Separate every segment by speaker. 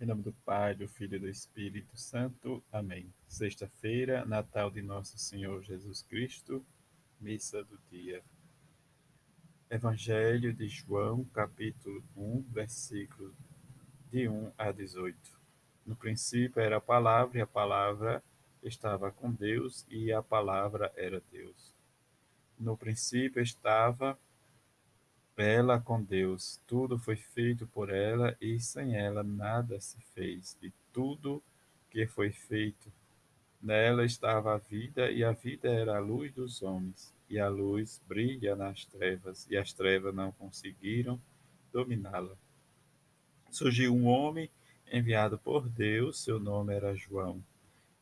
Speaker 1: Em nome do Pai, do Filho e do Espírito Santo. Amém. Sexta-feira, Natal de Nosso Senhor Jesus Cristo, missa do dia. Evangelho de João, capítulo 1, versículo de 1 a 18. No princípio era a palavra, e a palavra estava com Deus, e a palavra era Deus. No princípio estava ela com Deus. Tudo foi feito por ela e sem ela nada se fez. E tudo que foi feito nela estava a vida e a vida era a luz dos homens. E a luz brilha nas trevas e as trevas não conseguiram dominá-la. Surgiu um homem enviado por Deus, seu nome era João.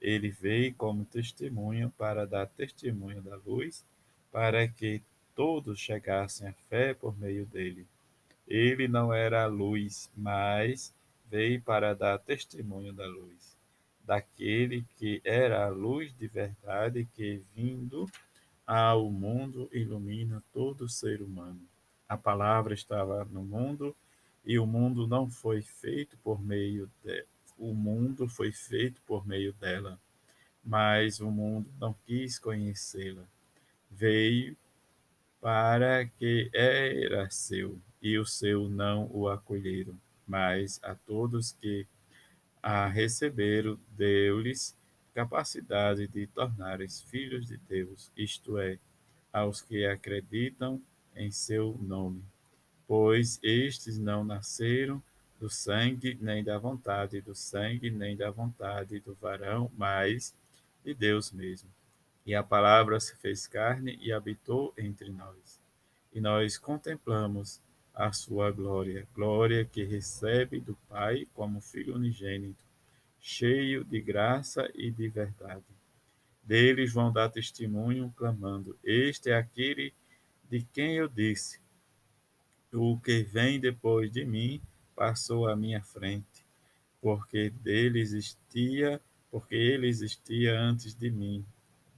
Speaker 1: Ele veio como testemunho para dar testemunho da luz, para que todos chegassem à fé por meio dele. Ele não era a luz, mas veio para dar testemunho da luz, daquele que era a luz de verdade que, vindo ao mundo, ilumina todo ser humano. A palavra estava no mundo e o mundo não foi feito por meio de o mundo foi feito por meio dela, mas o mundo não quis conhecê-la. Veio para que era seu, e o seu não o acolheram. Mas a todos que a receberam, deu-lhes capacidade de tornares filhos de Deus, isto é, aos que acreditam em seu nome. Pois estes não nasceram do sangue, nem da vontade do sangue, nem da vontade do varão, mas de Deus mesmo. E a palavra se fez carne e habitou entre nós. E nós contemplamos a sua glória, glória que recebe do Pai como Filho unigênito, cheio de graça e de verdade. Deles vão dar testemunho, clamando: Este é aquele de quem eu disse: O que vem depois de mim passou à minha frente, porque dele existia, porque ele existia antes de mim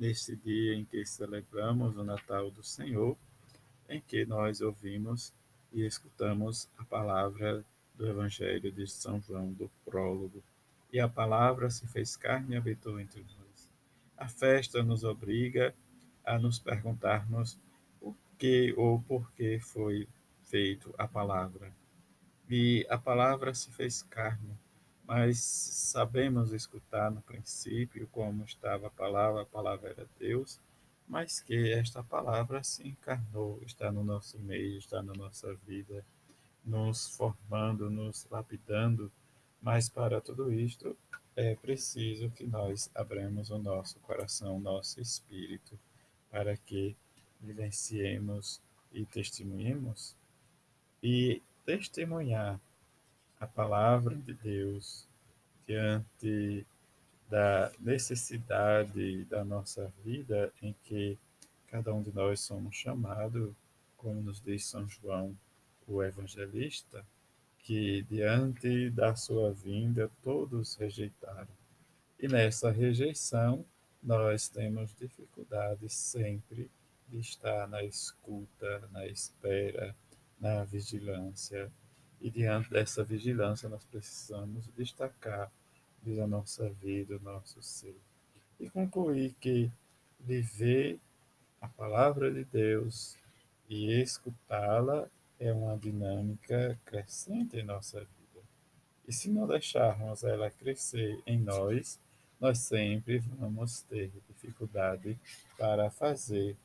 Speaker 1: neste dia em que celebramos o Natal do Senhor, em que nós ouvimos e escutamos a palavra do Evangelho de São João, do prólogo. E a palavra se fez carne e habitou entre nós. A festa nos obriga a nos perguntarmos o que ou por que foi feito a palavra. E a palavra se fez carne mas sabemos escutar no princípio como estava a palavra, a palavra era Deus, mas que esta palavra se encarnou, está no nosso meio, está na nossa vida, nos formando, nos lapidando, mas para tudo isto é preciso que nós abramos o nosso coração, o nosso espírito, para que vivenciemos e testemunhemos. E testemunhar a palavra de Deus diante da necessidade da nossa vida em que cada um de nós somos chamados, como nos diz São João, o evangelista, que diante da sua vinda todos rejeitaram. E nessa rejeição nós temos dificuldade sempre de estar na escuta, na espera, na vigilância e diante dessa vigilância, nós precisamos destacar a nossa vida, o nosso ser. E concluir que viver a palavra de Deus e escutá-la é uma dinâmica crescente em nossa vida. E se não deixarmos ela crescer em nós, nós sempre vamos ter dificuldade para fazer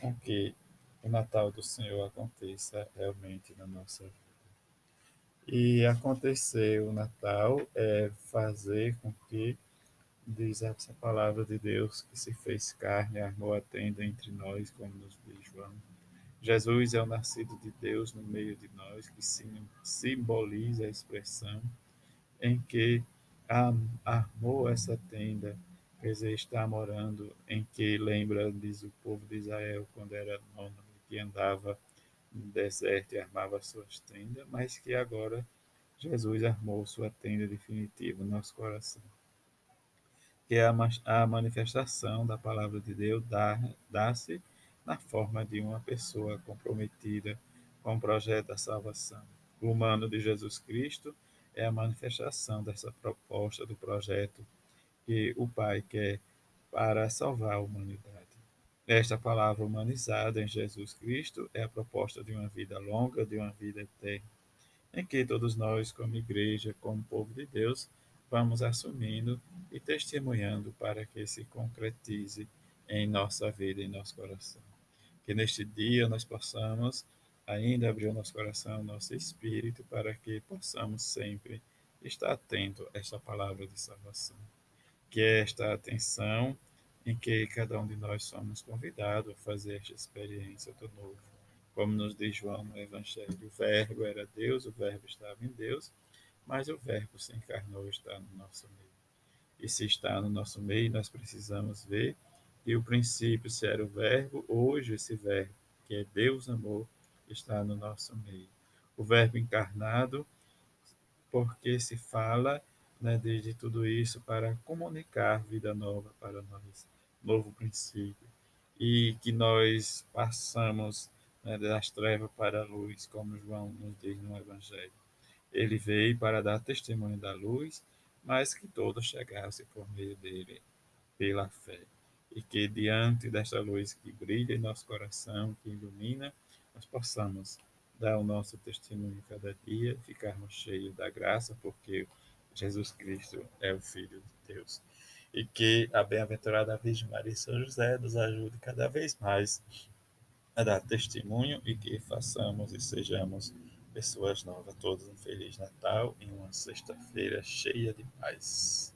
Speaker 1: com que o Natal do Senhor aconteça realmente na nossa vida. E acontecer o Natal é fazer com que, diz essa palavra de Deus, que se fez carne, armou a tenda entre nós, como nos diz João. Jesus é o nascido de Deus no meio de nós, que simboliza a expressão em que armou essa tenda, quer dizer, está morando em que lembra, diz o povo de Israel, quando era nômade, que andava no deserto e armava suas tendas, mas que agora Jesus armou sua tenda definitiva no nosso coração. Que é a manifestação da palavra de Deus dá-se na forma de uma pessoa comprometida com o projeto da salvação. O humano de Jesus Cristo é a manifestação dessa proposta do projeto que o Pai quer para salvar a humanidade. Esta palavra humanizada em Jesus Cristo é a proposta de uma vida longa, de uma vida eterna, em que todos nós, como igreja, como povo de Deus, vamos assumindo e testemunhando para que se concretize em nossa vida, em nosso coração. Que neste dia nós possamos ainda abrir o nosso coração, nosso espírito, para que possamos sempre estar atento a esta palavra de salvação. Que esta atenção em que cada um de nós somos convidados a fazer esta experiência do novo. Como nos diz João no Evangelho, o Verbo era Deus, o Verbo estava em Deus, mas o Verbo se encarnou e está no nosso meio. E se está no nosso meio, nós precisamos ver que o princípio, se era o Verbo, hoje esse Verbo, que é Deus amor, está no nosso meio. O Verbo encarnado, porque se fala né, de, de tudo isso para comunicar vida nova para nós, novo princípio. E que nós passamos né, das trevas para a luz, como João nos diz no Evangelho. Ele veio para dar testemunho da luz, mas que todos chegassem por meio dele, pela fé. E que diante desta luz que brilha em nosso coração, que ilumina, nós possamos dar o nosso testemunho cada dia, ficarmos cheios da graça, porque Jesus Cristo é o Filho de Deus. E que a bem-aventurada Virgem Maria e São José nos ajude cada vez mais a dar testemunho e que façamos e sejamos pessoas novas. Todos um Feliz Natal e uma sexta-feira cheia de paz.